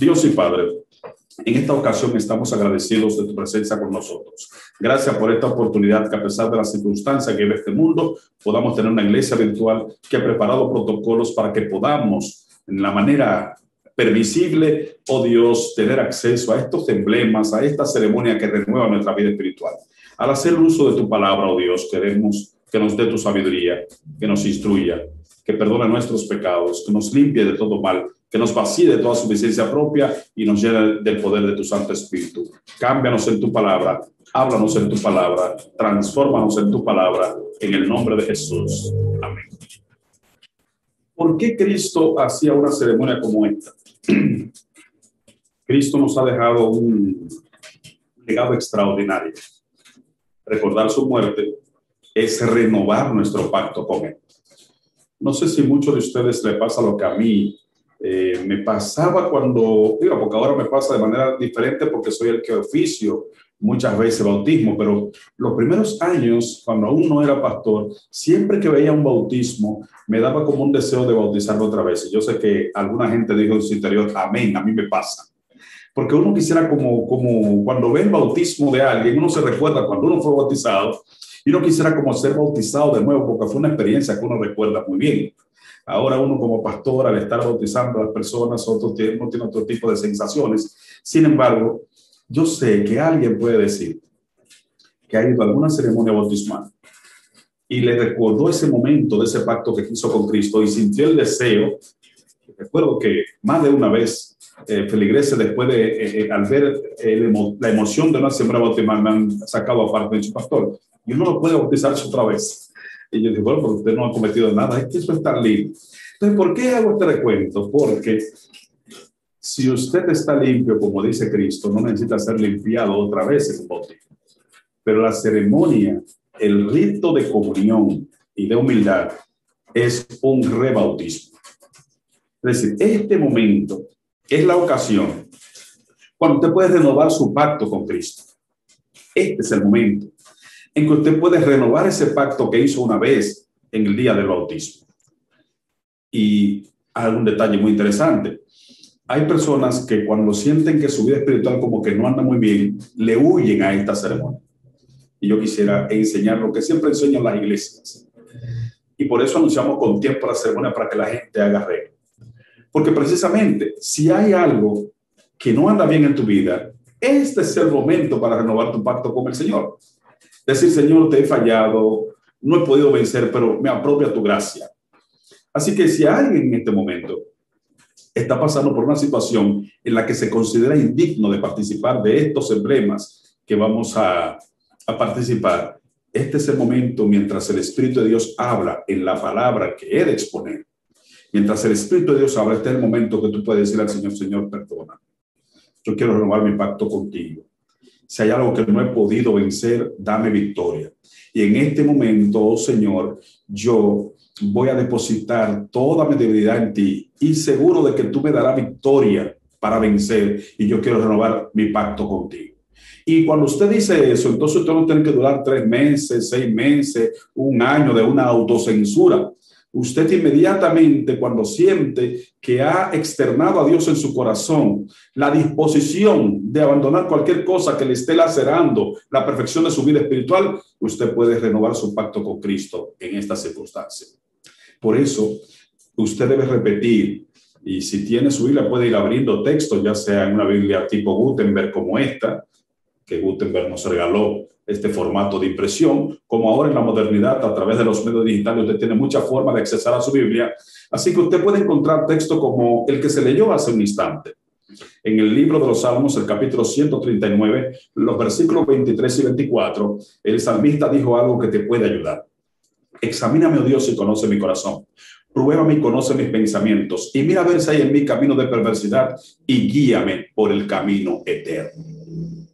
Dios y Padre, en esta ocasión estamos agradecidos de tu presencia con nosotros. Gracias por esta oportunidad que a pesar de las circunstancias que vive este mundo, podamos tener una iglesia virtual que ha preparado protocolos para que podamos, en la manera permisible, oh Dios, tener acceso a estos emblemas, a esta ceremonia que renueva nuestra vida espiritual. Al hacer uso de tu palabra, oh Dios, queremos que nos dé tu sabiduría, que nos instruya, que perdone nuestros pecados, que nos limpie de todo mal, que nos vacíe de toda suficiencia propia y nos llene del poder de tu Santo Espíritu. Cámbianos en tu palabra, háblanos en tu palabra, transfórmanos en tu palabra, en el nombre de Jesús. Amén. ¿Por qué Cristo hacía una ceremonia como esta? Cristo nos ha dejado un legado extraordinario. Recordar su muerte es renovar nuestro pacto con Él. No sé si muchos de ustedes le pasa lo que a mí eh, me pasaba cuando, digo, porque ahora me pasa de manera diferente porque soy el que oficio muchas veces bautismo, pero los primeros años, cuando aún no era pastor, siempre que veía un bautismo, me daba como un deseo de bautizarlo otra vez. Y yo sé que alguna gente dijo en su interior, amén, a mí me pasa. Porque uno quisiera como, como cuando ve el bautismo de alguien, uno se recuerda cuando uno fue bautizado y uno quisiera como ser bautizado de nuevo, porque fue una experiencia que uno recuerda muy bien. Ahora uno como pastor, al estar bautizando a las personas, otro uno tiene otro tipo de sensaciones. Sin embargo, yo sé que alguien puede decir que ha ido a alguna ceremonia bautismal y le recordó ese momento de ese pacto que hizo con Cristo y sintió el deseo. Recuerdo que más de una vez eh, feligreses después de, eh, eh, al ver la emoción de una ceremonia bautismal, me han sacado aparte de su pastor. Y uno no puede bautizarse otra vez. Y yo digo, bueno, pero usted no ha cometido nada, es que eso es tan lindo. Entonces, ¿por qué hago este recuento? Porque si usted está limpio, como dice Cristo, no necesita ser limpiado otra vez en bautismo. Pero la ceremonia, el rito de comunión y de humildad es un rebautismo. Es decir, este momento es la ocasión cuando usted puede renovar su pacto con Cristo. Este es el momento en que usted puede renovar ese pacto que hizo una vez en el día del bautismo. Y hay un detalle muy interesante. Hay personas que cuando sienten que su vida espiritual como que no anda muy bien, le huyen a esta ceremonia. Y yo quisiera enseñar lo que siempre enseñan las iglesias. Y por eso anunciamos con tiempo la ceremonia para que la gente haga regla. Porque precisamente si hay algo que no anda bien en tu vida, este es el momento para renovar tu pacto con el Señor. Decir, Señor, te he fallado, no he podido vencer, pero me apropia tu gracia. Así que si alguien en este momento está pasando por una situación en la que se considera indigno de participar de estos emblemas que vamos a, a participar, este es el momento mientras el Espíritu de Dios habla en la palabra que he de exponer. Mientras el Espíritu de Dios habla, este es el momento que tú puedes decir al Señor, Señor, perdona. Yo quiero renovar mi pacto contigo. Si hay algo que no he podido vencer, dame victoria. Y en este momento, oh Señor, yo voy a depositar toda mi debilidad en ti y seguro de que tú me darás victoria para vencer y yo quiero renovar mi pacto contigo. Y cuando usted dice eso, entonces usted no tiene que durar tres meses, seis meses, un año de una autocensura usted inmediatamente cuando siente que ha externado a Dios en su corazón la disposición de abandonar cualquier cosa que le esté lacerando la perfección de su vida espiritual, usted puede renovar su pacto con Cristo en esta circunstancia. Por eso, usted debe repetir, y si tiene su Biblia puede ir abriendo textos, ya sea en una Biblia tipo Gutenberg como esta, que Gutenberg nos regaló este formato de impresión, como ahora en la modernidad, a través de los medios digitales, usted tiene mucha forma de accesar a su Biblia. Así que usted puede encontrar texto como el que se leyó hace un instante. En el libro de los Salmos, el capítulo 139, los versículos 23 y 24, el salmista dijo algo que te puede ayudar. Examíname, oh Dios, y conoce mi corazón. Pruébame y conoce mis pensamientos. Y mira a ver si hay en mi camino de perversidad y guíame por el camino eterno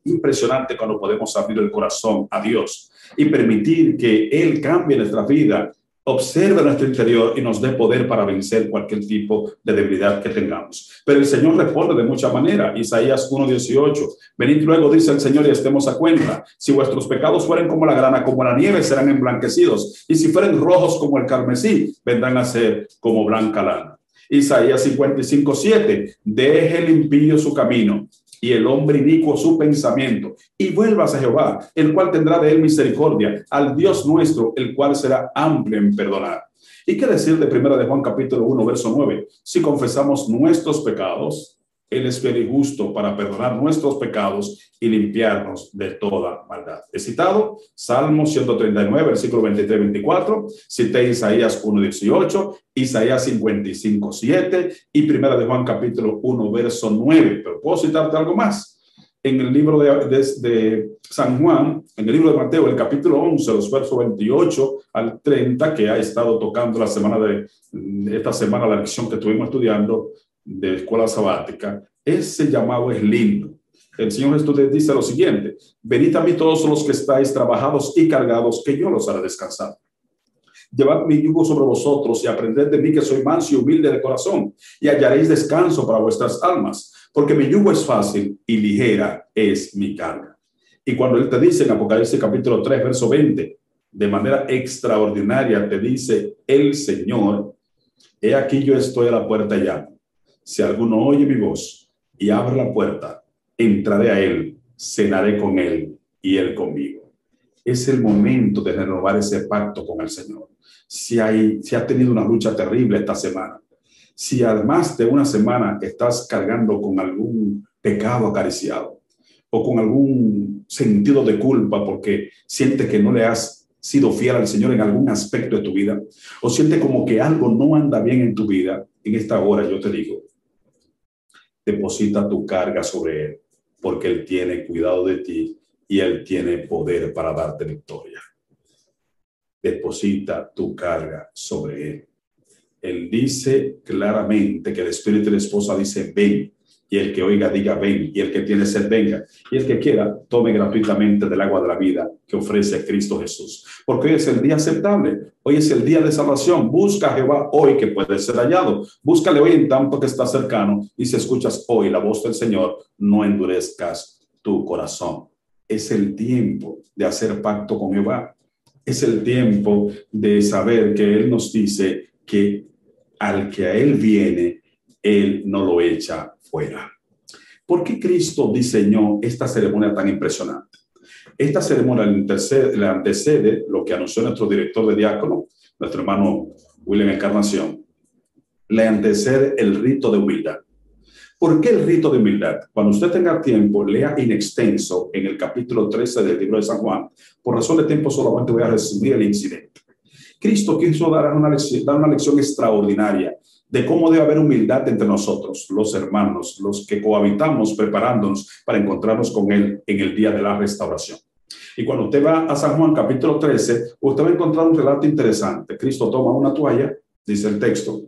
impresionante cuando podemos abrir el corazón a Dios y permitir que Él cambie nuestra vida, observe nuestro interior y nos dé poder para vencer cualquier tipo de debilidad que tengamos. Pero el Señor responde de mucha manera. Isaías 1.18. Venid luego, dice el Señor, y estemos a cuenta. Si vuestros pecados fueren como la grana, como la nieve, serán emblanquecidos. Y si fueren rojos como el carmesí, vendrán a ser como blanca lana. Isaías 55, 7. Deje el impío su camino y el hombre inicuo su pensamiento y vuelvas a Jehová, el cual tendrá de él misericordia, al Dios nuestro, el cual será amplio en perdonar. ¿Y qué decir de primera de Juan capítulo 1, verso 9? Si confesamos nuestros pecados, él es fiel y justo para perdonar nuestros pecados y limpiarnos de toda maldad. He citado Salmo 139, versículo 23-24, cité Isaías 1.18, Isaías 55, 7 y Primera de Juan capítulo 1, verso 9. Pero puedo citarte algo más. En el libro de, de, San Juan, en el libro de Mateo, el capítulo 11, los versos 28 al 30, que ha estado tocando la semana de esta semana, la lección que estuvimos estudiando, de escuela sabática, ese llamado es lindo. El Señor Jesús dice lo siguiente, venid a mí todos los que estáis trabajados y cargados, que yo los haré descansar. Llevad mi yugo sobre vosotros y aprended de mí que soy manso y humilde de corazón, y hallaréis descanso para vuestras almas, porque mi yugo es fácil y ligera es mi carga. Y cuando Él te dice en Apocalipsis capítulo 3, verso 20, de manera extraordinaria te dice el Señor, he aquí yo estoy a la puerta si alguno oye mi voz y abre la puerta, entraré a él, cenaré con él y él conmigo. Es el momento de renovar ese pacto con el Señor. Si, hay, si has tenido una lucha terrible esta semana, si además de una semana estás cargando con algún pecado acariciado o con algún sentido de culpa porque sientes que no le has sido fiel al Señor en algún aspecto de tu vida o sientes como que algo no anda bien en tu vida, en esta hora yo te digo, deposita tu carga sobre Él, porque Él tiene cuidado de ti y Él tiene poder para darte victoria. Deposita tu carga sobre Él. Él dice claramente que el espíritu de la esposa dice, ven, y el que oiga diga ven, y el que tiene sed venga, y el que quiera tome gratuitamente del agua de la vida que ofrece Cristo Jesús. Porque hoy es el día aceptable, hoy es el día de salvación. Busca a Jehová hoy que puede ser hallado. Búscale hoy en tanto que está cercano, y si escuchas hoy la voz del Señor, no endurezcas tu corazón. Es el tiempo de hacer pacto con Jehová. Es el tiempo de saber que Él nos dice que al que a Él viene, Él no lo echa fuera. ¿Por qué Cristo diseñó esta ceremonia tan impresionante? Esta ceremonia le antecede, lo que anunció nuestro director de diácono, nuestro hermano William Encarnación, le antecede el rito de humildad. ¿Por qué el rito de humildad? Cuando usted tenga tiempo, lea in extenso en el capítulo 13 del libro de San Juan. Por razón de tiempo solamente voy a resumir el incidente. Cristo quiso dar una lección, dar una lección extraordinaria de cómo debe haber humildad entre nosotros, los hermanos, los que cohabitamos preparándonos para encontrarnos con Él en el día de la restauración. Y cuando usted va a San Juan capítulo 13, usted va a encontrar un relato interesante. Cristo toma una toalla, dice el texto,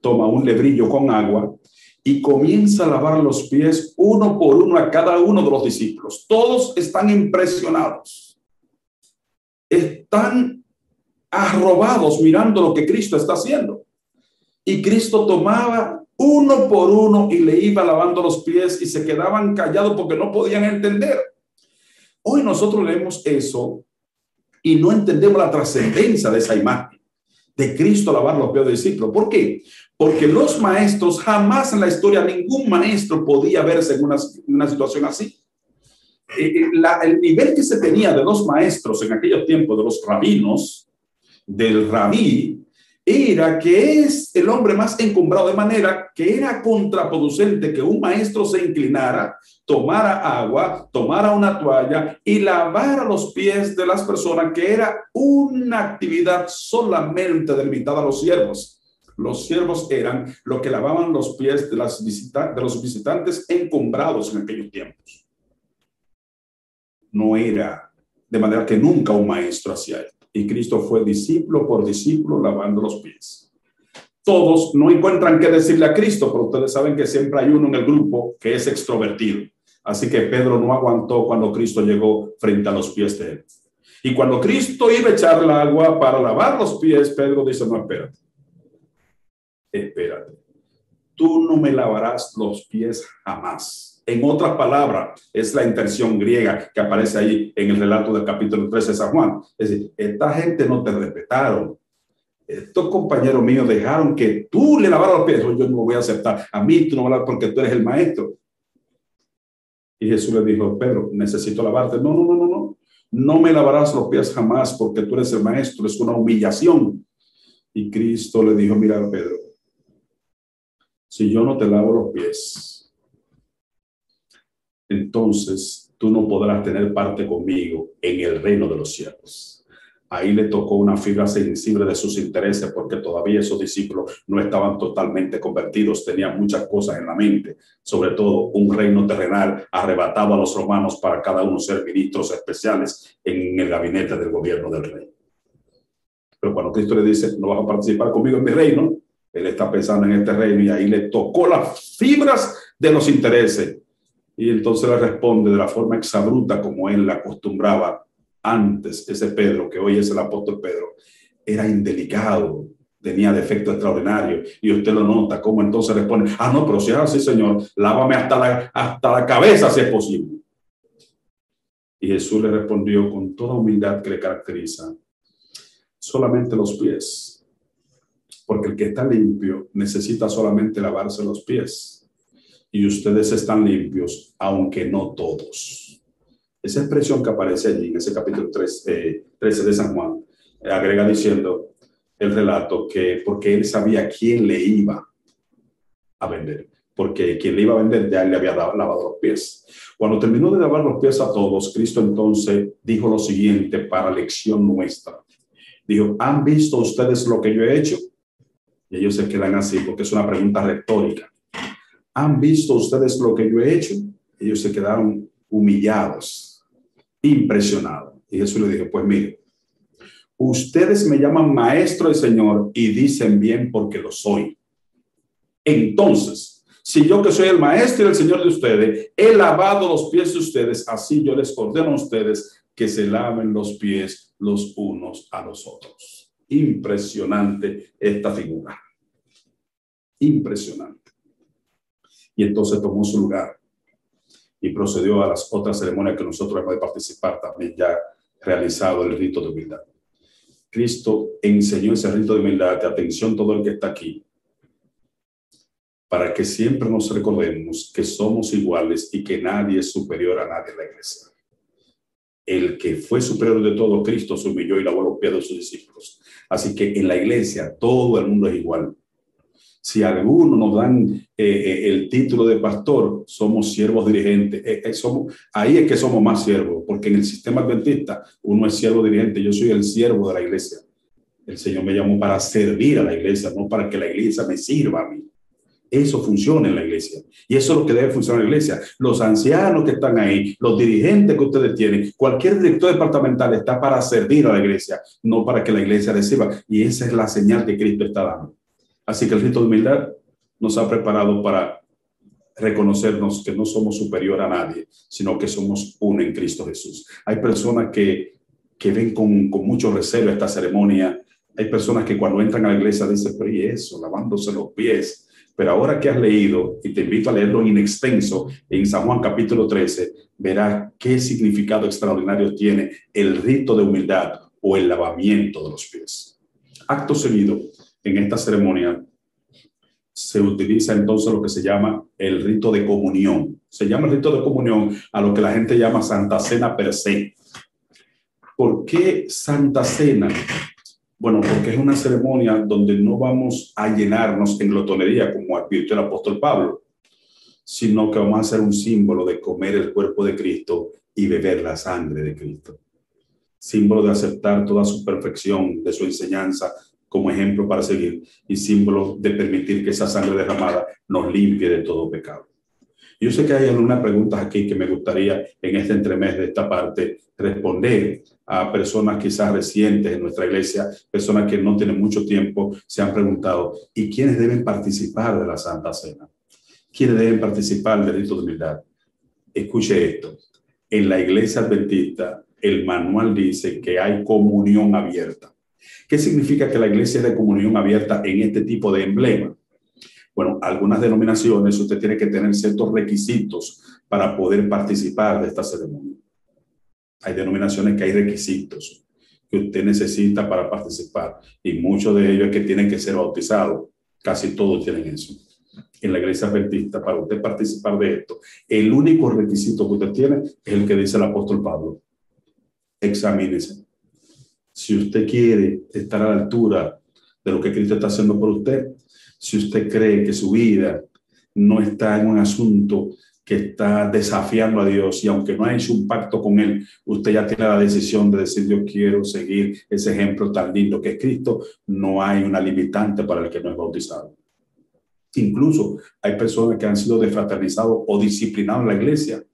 toma un lebrillo con agua y comienza a lavar los pies uno por uno a cada uno de los discípulos. Todos están impresionados. Están arrobados mirando lo que Cristo está haciendo. Y Cristo tomaba uno por uno y le iba lavando los pies y se quedaban callados porque no podían entender. Hoy nosotros leemos eso y no entendemos la trascendencia de esa imagen de Cristo lavar los pies del discípulo. ¿Por qué? Porque los maestros, jamás en la historia, ningún maestro podía verse en una, situación así. Eh, eh, el nivel que se tenía de los maestros en aquellos tiempos, de los rabinos, del rabí, era que es el hombre más encumbrado, de manera que era contraproducente que un maestro se inclinara, tomara agua, tomara una toalla y lavara los pies de las personas, que era una actividad solamente delimitada a los siervos. Los siervos eran los que lavaban los pies de, los visitantes encumbrados en aquellos tiempos. No era de manera que nunca un maestro hacía esto y Cristo fue discípulo por discípulo lavando los pies. Todos no encuentran qué decirle a Cristo, pero ustedes saben que siempre hay uno en el grupo que es extrovertido. Así que Pedro no aguantó cuando Cristo llegó frente a los pies de él. Y cuando Cristo iba a echar el agua para lavar los pies, Pedro dice, no, espérate. Espérate. Tú no me lavarás los pies jamás en otras palabras, es la intención griega que aparece ahí en el relato del capítulo 13 de San Juan. Es decir, esta gente no te respetaron. estos compañeros míos dejaron que tú le lavaras los pies. Yo no lo voy a aceptar. A mí tú no vas a porque tú eres el maestro. Y Jesús le dijo, Pedro, necesito lavarte. No, no, no, no, no. No me lavarás los pies jamás porque tú eres el maestro. Es una humillación. Y Cristo le dijo, mira, Pedro, si yo no te lavo los pies, entonces tú no podrás tener parte conmigo en el reino de los cielos ahí le tocó una fibra sensible de sus intereses porque todavía esos discípulos no estaban totalmente convertidos, tenían muchas cosas en la mente, sobre todo un reino terrenal arrebatado a los romanos para cada uno ser ministros especiales en el gabinete del gobierno del rey. Pero cuando Cristo le dice, no vas a participar conmigo en mi reino, él está pensando en este reino y ahí le tocó las fibras de los intereses. Y entonces le responde de la forma exabruta como él la acostumbraba antes ese Pedro, que hoy es el apóstol Pedro, era indelicado, tenía defecto extraordinario. Y usted lo nota, como entonces responde, ah, no, pero si es así, Señor, lávame hasta la, hasta la cabeza si es posible. Y Jesús le respondió con toda humildad que le caracteriza, solamente los pies, porque el que está limpio necesita solamente lavarse los pies. Y ustedes están limpios, aunque no todos. Esa expresión que aparece allí en ese capítulo 13 eh, de San Juan, eh, agrega diciendo el relato que porque él sabía quién le iba a vender, porque quien le iba a vender ya le había dado, lavado los pies. Cuando terminó de lavar los pies a todos, Cristo entonces dijo lo siguiente para lección nuestra. Dijo, ¿han visto ustedes lo que yo he hecho? Y ellos se quedan así porque es una pregunta retórica. ¿Han visto ustedes lo que yo he hecho? Ellos se quedaron humillados impresionado. Y Jesús le dijo, pues mire, ustedes me llaman maestro y señor y dicen bien porque lo soy. Entonces, si yo que soy el maestro y el señor de ustedes, he lavado los pies de ustedes, así yo les ordeno a ustedes que se laven los pies los unos a los otros. Impresionante esta figura. Impresionante. Y entonces tomó su lugar y procedió a las otras ceremonias que nosotros hemos de participar también ya realizado el rito de humildad. Cristo enseñó ese rito de humildad, de atención todo el que está aquí, para que siempre nos recordemos que somos iguales y que nadie es superior a nadie en la iglesia. El que fue superior de todo, Cristo se humilló y lavó los pies de sus discípulos. Así que en la iglesia todo el mundo es igual. Si algunos nos dan eh, eh, el título de pastor, somos siervos dirigentes. Eh, ahí es que somos más siervos, porque en el sistema adventista uno es siervo dirigente, yo soy el siervo de la iglesia. El Señor me llamó para servir a la iglesia, no para que la iglesia me sirva a mí. Eso funciona en la iglesia. Y eso es lo que debe funcionar en la iglesia. Los ancianos que están ahí, los dirigentes que ustedes tienen, cualquier director departamental está para servir a la iglesia, no para que la iglesia reciba. Y esa es la señal que Cristo está dando. Así que el rito de humildad nos ha preparado para reconocernos que no somos superior a nadie, sino que somos uno en Cristo Jesús. Hay personas que, que ven con, con mucho recelo esta ceremonia. Hay personas que cuando entran a la iglesia dicen, pero ¿y eso? Lavándose los pies. Pero ahora que has leído, y te invito a leerlo en extenso, en San Juan capítulo 13, verás qué significado extraordinario tiene el rito de humildad o el lavamiento de los pies. Acto seguido, en esta ceremonia se utiliza entonces lo que se llama el rito de comunión. Se llama el rito de comunión a lo que la gente llama Santa Cena per se. ¿Por qué Santa Cena? Bueno, porque es una ceremonia donde no vamos a llenarnos en glotonería, como advirtió el apóstol Pablo, sino que vamos a hacer un símbolo de comer el cuerpo de Cristo y beber la sangre de Cristo. Símbolo de aceptar toda su perfección, de su enseñanza, como ejemplo para seguir y símbolo de permitir que esa sangre derramada nos limpie de todo pecado. Yo sé que hay algunas preguntas aquí que me gustaría en este entremés de esta parte responder a personas quizás recientes en nuestra iglesia, personas que no tienen mucho tiempo, se han preguntado, ¿y quiénes deben participar de la Santa Cena? ¿Quiénes deben participar del rito de humildad? Escuche esto, en la iglesia adventista el manual dice que hay comunión abierta. ¿Qué significa que la iglesia es de comunión abierta en este tipo de emblema? Bueno, algunas denominaciones usted tiene que tener ciertos requisitos para poder participar de esta ceremonia. Hay denominaciones que hay requisitos que usted necesita para participar. Y muchos de ellos es que tienen que ser bautizados. Casi todos tienen eso. En la iglesia adventista, para usted participar de esto, el único requisito que usted tiene es el que dice el apóstol Pablo. Examínese. Si usted quiere estar a la altura de lo que Cristo está haciendo por usted, si usted cree que su vida no está en un asunto que está desafiando a Dios y aunque no ha hecho un pacto con Él, usted ya tiene la decisión de decir yo quiero seguir ese ejemplo tan lindo que es Cristo, no hay una limitante para el que no es bautizado. Incluso hay personas que han sido desfraternizados o disciplinados en la iglesia.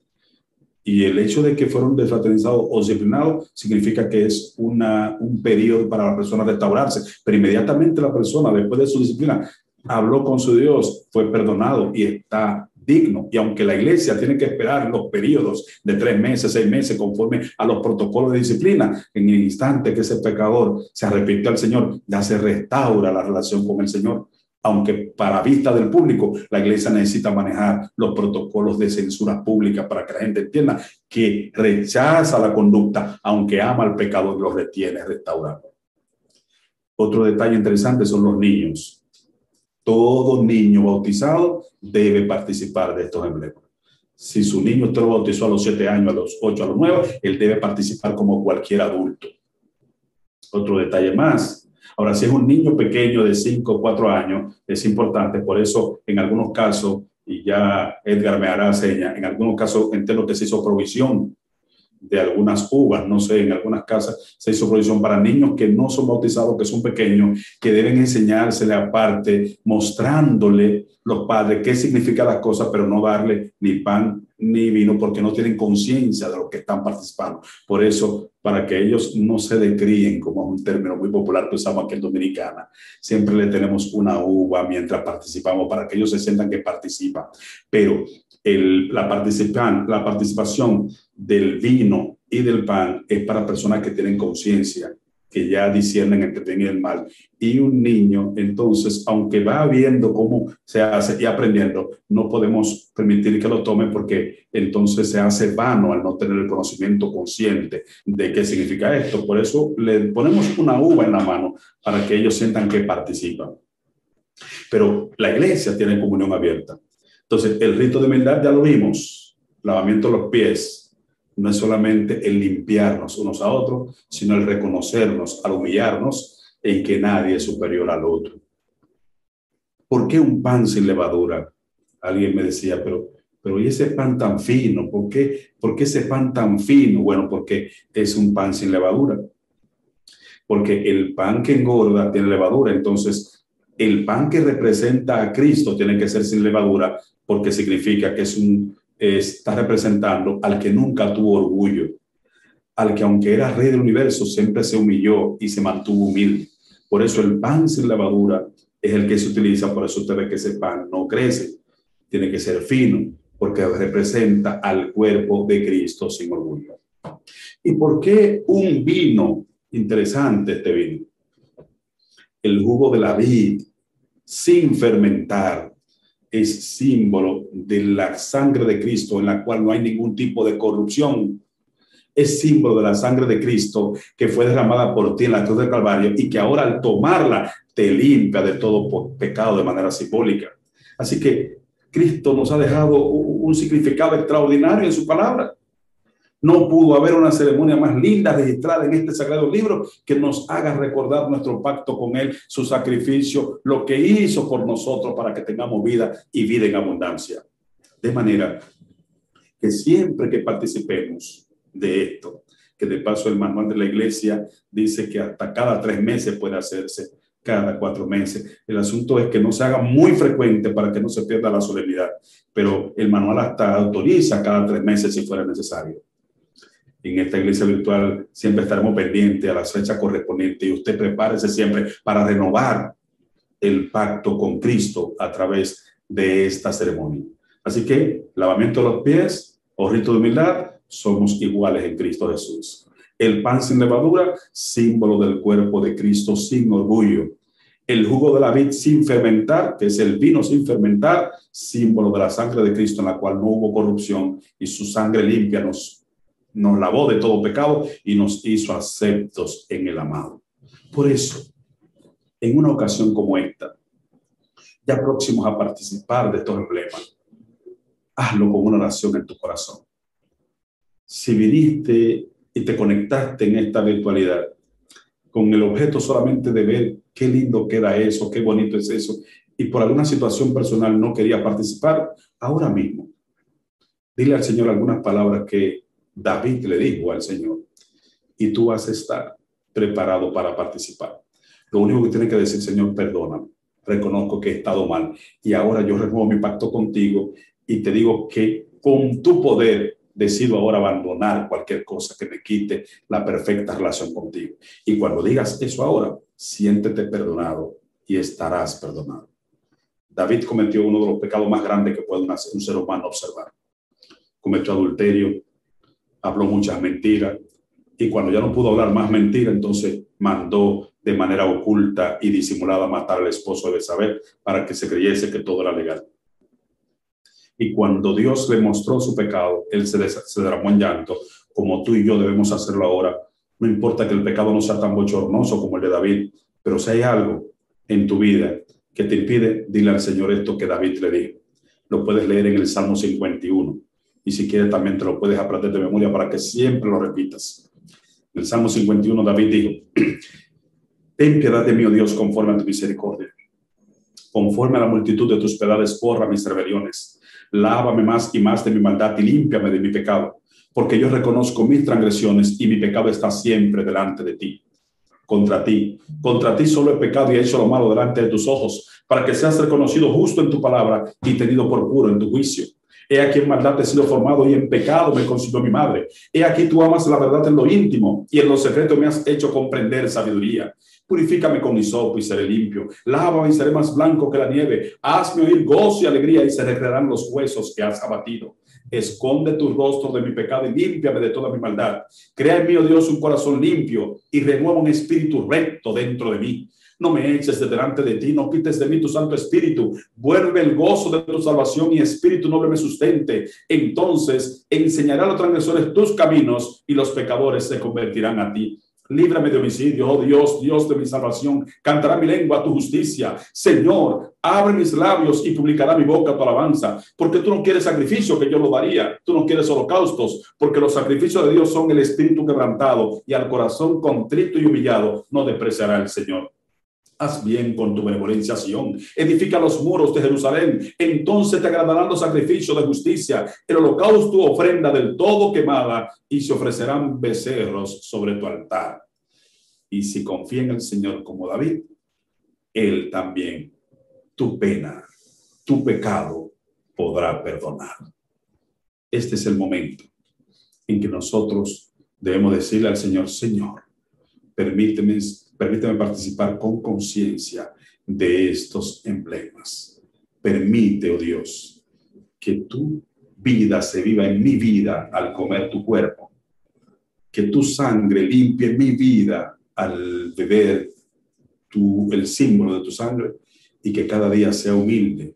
Y el hecho de que fueron desfraternizados o disciplinados significa que es una, un periodo para la persona restaurarse. Pero inmediatamente la persona, después de su disciplina, habló con su Dios, fue perdonado y está digno. Y aunque la iglesia tiene que esperar los periodos de tres meses, seis meses, conforme a los protocolos de disciplina, en el instante que ese pecador se arrepiente al Señor, ya se restaura la relación con el Señor. Aunque para vista del público, la iglesia necesita manejar los protocolos de censura pública para que la gente entienda que rechaza la conducta, aunque ama al pecador y lo retiene restaurado. Otro detalle interesante son los niños todo niño bautizado debe participar de estos emblemas. Si su niño usted lo bautizó a los siete años, a los ocho, a los nueve, él debe participar como cualquier adulto. Otro detalle más. Ahora, si es un niño pequeño de cinco o cuatro años, es importante. Por eso, en algunos casos, y ya Edgar me hará seña, en algunos casos entiendo que se hizo provisión de algunas uvas, no sé, en algunas casas se hizo provisión para niños que no son bautizados, que son pequeños, que deben enseñársele aparte, mostrándole los padres qué significa las cosas, pero no darle ni pan ni vino porque no tienen conciencia de lo que están participando. Por eso, para que ellos no se decríen, como es un término muy popular que usamos aquí en Dominicana, siempre le tenemos una uva mientras participamos para que ellos se sientan que participan. Pero el, la, participan, la participación del vino y del pan es para personas que tienen conciencia, que ya disciernen entre bien y el mal. Y un niño, entonces, aunque va viendo cómo se hace y aprendiendo, no podemos permitir que lo tome porque entonces se hace vano al no tener el conocimiento consciente de qué significa esto. Por eso le ponemos una uva en la mano para que ellos sientan que participan. Pero la iglesia tiene comunión abierta. Entonces, el rito de humildad ya lo vimos, lavamiento de los pies, no es solamente el limpiarnos unos a otros, sino el reconocernos, al humillarnos en que nadie es superior al otro. ¿Por qué un pan sin levadura? Alguien me decía, pero, pero ¿y ese pan tan fino? ¿Por qué, ¿Por qué ese pan tan fino? Bueno, porque es un pan sin levadura. Porque el pan que engorda tiene levadura, entonces el pan que representa a Cristo tiene que ser sin levadura porque significa que es un, está representando al que nunca tuvo orgullo, al que aunque era rey del universo siempre se humilló y se mantuvo humilde. Por eso el pan sin levadura es el que se utiliza, por eso usted ve que ese pan no crece, tiene que ser fino, porque representa al cuerpo de Cristo sin orgullo. ¿Y por qué un vino? Interesante este vino. El jugo de la vid sin fermentar es símbolo de la sangre de Cristo en la cual no hay ningún tipo de corrupción. Es símbolo de la sangre de Cristo que fue derramada por ti en la cruz del Calvario y que ahora al tomarla te limpia de todo pecado de manera simbólica. Así que Cristo nos ha dejado un significado extraordinario en su palabra. No pudo haber una ceremonia más linda registrada en este sagrado libro que nos haga recordar nuestro pacto con Él, su sacrificio, lo que hizo por nosotros para que tengamos vida y vida en abundancia. De manera que siempre que participemos de esto, que de paso el manual de la iglesia dice que hasta cada tres meses puede hacerse, cada cuatro meses. El asunto es que no se haga muy frecuente para que no se pierda la solemnidad, pero el manual hasta autoriza cada tres meses si fuera necesario en esta iglesia virtual siempre estaremos pendientes a las fechas correspondientes y usted prepárese siempre para renovar el pacto con Cristo a través de esta ceremonia. Así que lavamiento de los pies o rito de humildad, somos iguales en Cristo Jesús. El pan sin levadura, símbolo del cuerpo de Cristo sin orgullo. El jugo de la vid sin fermentar, que es el vino sin fermentar, símbolo de la sangre de Cristo en la cual no hubo corrupción y su sangre limpia nos nos lavó de todo pecado y nos hizo aceptos en el amado. Por eso, en una ocasión como esta, ya próximos a participar de estos emblemas, hazlo con una oración en tu corazón. Si viniste y te conectaste en esta virtualidad con el objeto solamente de ver qué lindo queda eso, qué bonito es eso, y por alguna situación personal no quería participar, ahora mismo, dile al Señor algunas palabras que David le dijo al Señor, y tú vas a estar preparado para participar. Lo único que tiene que decir, Señor, perdóname, reconozco que he estado mal, y ahora yo renuevo mi pacto contigo, y te digo que con tu poder decido ahora abandonar cualquier cosa que me quite la perfecta relación contigo. Y cuando digas eso ahora, siéntete perdonado y estarás perdonado. David cometió uno de los pecados más grandes que puede un ser humano observar. Cometió adulterio, habló muchas mentiras y cuando ya no pudo hablar más mentiras, entonces mandó de manera oculta y disimulada matar al esposo de Isabel para que se creyese que todo era legal. Y cuando Dios le mostró su pecado, él se, se derramó en llanto, como tú y yo debemos hacerlo ahora. No importa que el pecado no sea tan bochornoso como el de David, pero si hay algo en tu vida que te impide, dile al Señor esto que David le dijo. Lo puedes leer en el Salmo 51. Y si quieres también te lo puedes aprender de memoria para que siempre lo repitas. En el Salmo 51 David dijo, ten piedad de mí, oh Dios, conforme a tu misericordia. Conforme a la multitud de tus pedales, borra mis rebeliones. Lávame más y más de mi maldad y límpiame de mi pecado, porque yo reconozco mis transgresiones y mi pecado está siempre delante de ti contra ti. Contra ti solo he pecado y he hecho lo malo delante de tus ojos, para que seas reconocido justo en tu palabra y tenido por puro en tu juicio. He aquí en maldad he sido formado y en pecado me concibió mi madre. He aquí tú amas la verdad en lo íntimo y en lo secreto me has hecho comprender sabiduría. Purifícame con hisopo y seré limpio. Lávame y seré más blanco que la nieve. Hazme oír gozo y alegría y se recrearán los huesos que has abatido. Esconde tu rostro de mi pecado y límpiame de toda mi maldad. Crea en mí, oh Dios, un corazón limpio y renueva un espíritu recto dentro de mí. No me eches de delante de ti, no quites de mí tu Santo Espíritu. Vuelve el gozo de tu salvación y espíritu noble me sustente. Entonces enseñará a los transgresores tus caminos y los pecadores se convertirán a ti. Líbrame de homicidio, oh Dios, Dios de mi salvación. Cantará mi lengua tu justicia. Señor, abre mis labios y publicará mi boca tu alabanza. Porque tú no quieres sacrificio que yo lo daría. Tú no quieres holocaustos. Porque los sacrificios de Dios son el espíritu quebrantado y al corazón contrito y humillado no despreciará el Señor. Haz bien con tu benevolencia, Sion. Edifica los muros de Jerusalén. Entonces te agradarán los sacrificios de justicia, el holocausto, ofrenda del todo quemada, y se ofrecerán becerros sobre tu altar. Y si confía en el Señor como David, Él también tu pena, tu pecado podrá perdonar. Este es el momento en que nosotros debemos decirle al Señor, Señor, permíteme Permíteme participar con conciencia de estos emblemas. Permite, oh Dios, que tu vida se viva en mi vida al comer tu cuerpo. Que tu sangre limpie mi vida al beber tu, el símbolo de tu sangre y que cada día sea humilde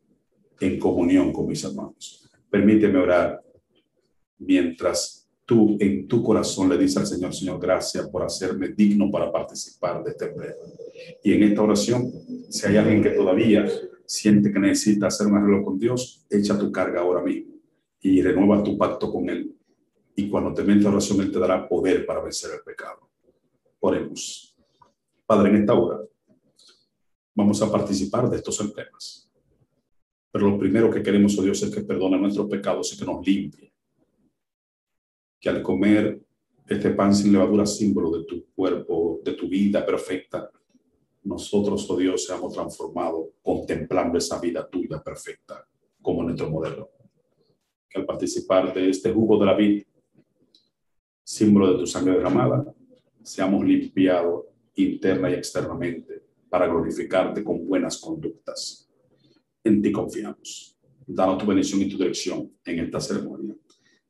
en comunión con mis hermanos. Permíteme orar mientras en tu corazón le dices al Señor, Señor, gracias por hacerme digno para participar de este empleo. Y en esta oración, si hay alguien que todavía siente que necesita hacer un arreglo con Dios, echa tu carga ahora mismo y renueva tu pacto con Él. Y cuando te esta oración, Él te dará poder para vencer el pecado. Oremos. Padre, en esta hora vamos a participar de estos empleos. Pero lo primero que queremos, oh Dios, es que perdone nuestros pecados y que nos limpie que al comer este pan sin levadura, símbolo de tu cuerpo, de tu vida perfecta, nosotros, oh Dios, seamos transformados contemplando esa vida tuya perfecta como nuestro modelo. Que al participar de este jugo de la vida, símbolo de tu sangre derramada, seamos limpiados interna y externamente para glorificarte con buenas conductas. En ti confiamos. Danos tu bendición y tu dirección en esta ceremonia.